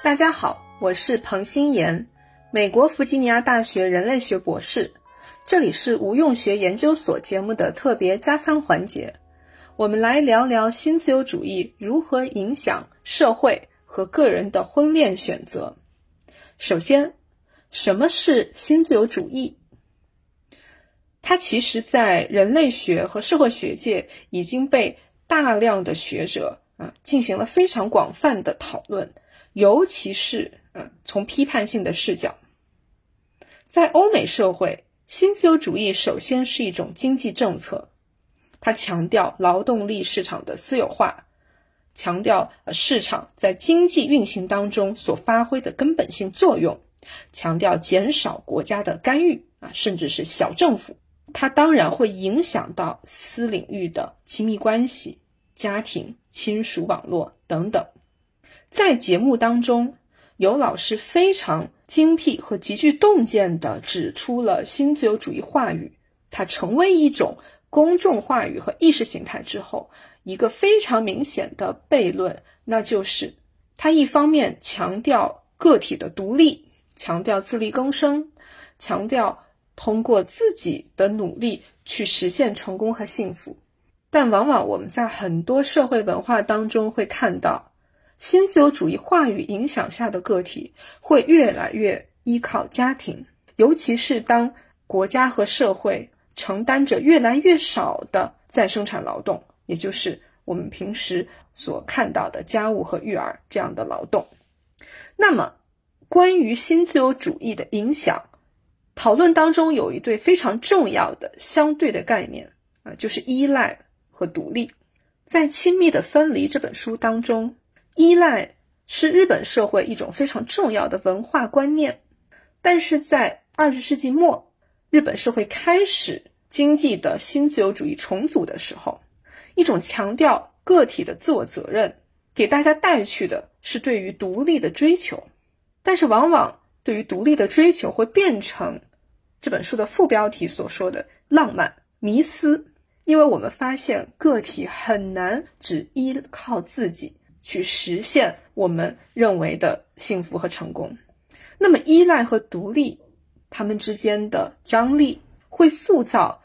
大家好，我是彭新妍，美国弗吉尼亚大学人类学博士。这里是无用学研究所节目的特别加餐环节，我们来聊聊新自由主义如何影响社会和个人的婚恋选择。首先，什么是新自由主义？它其实，在人类学和社会学界已经被大量的学者啊进行了非常广泛的讨论。尤其是，嗯，从批判性的视角，在欧美社会，新自由主义首先是一种经济政策，它强调劳动力市场的私有化，强调市场在经济运行当中所发挥的根本性作用，强调减少国家的干预啊，甚至是小政府，它当然会影响到私领域的亲密关系、家庭、亲属网络等等。在节目当中，有老师非常精辟和极具洞见地指出了新自由主义话语，它成为一种公众话语和意识形态之后，一个非常明显的悖论，那就是它一方面强调个体的独立，强调自力更生，强调通过自己的努力去实现成功和幸福，但往往我们在很多社会文化当中会看到。新自由主义话语影响下的个体会越来越依靠家庭，尤其是当国家和社会承担着越来越少的再生产劳动，也就是我们平时所看到的家务和育儿这样的劳动。那么，关于新自由主义的影响，讨论当中有一对非常重要的相对的概念啊，就是依赖和独立。在《亲密的分离》这本书当中。依赖是日本社会一种非常重要的文化观念，但是在二十世纪末，日本社会开始经济的新自由主义重组的时候，一种强调个体的自我责任，给大家带去的是对于独立的追求，但是往往对于独立的追求会变成这本书的副标题所说的浪漫迷思，因为我们发现个体很难只依靠自己。去实现我们认为的幸福和成功。那么，依赖和独立，他们之间的张力会塑造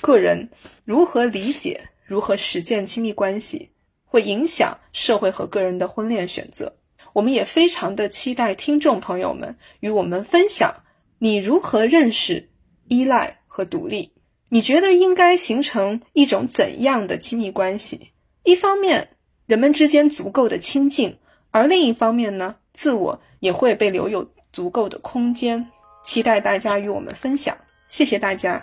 个人如何理解、如何实践亲密关系，会影响社会和个人的婚恋选择。我们也非常的期待听众朋友们与我们分享你如何认识依赖和独立。你觉得应该形成一种怎样的亲密关系？一方面。人们之间足够的亲近，而另一方面呢，自我也会被留有足够的空间。期待大家与我们分享，谢谢大家。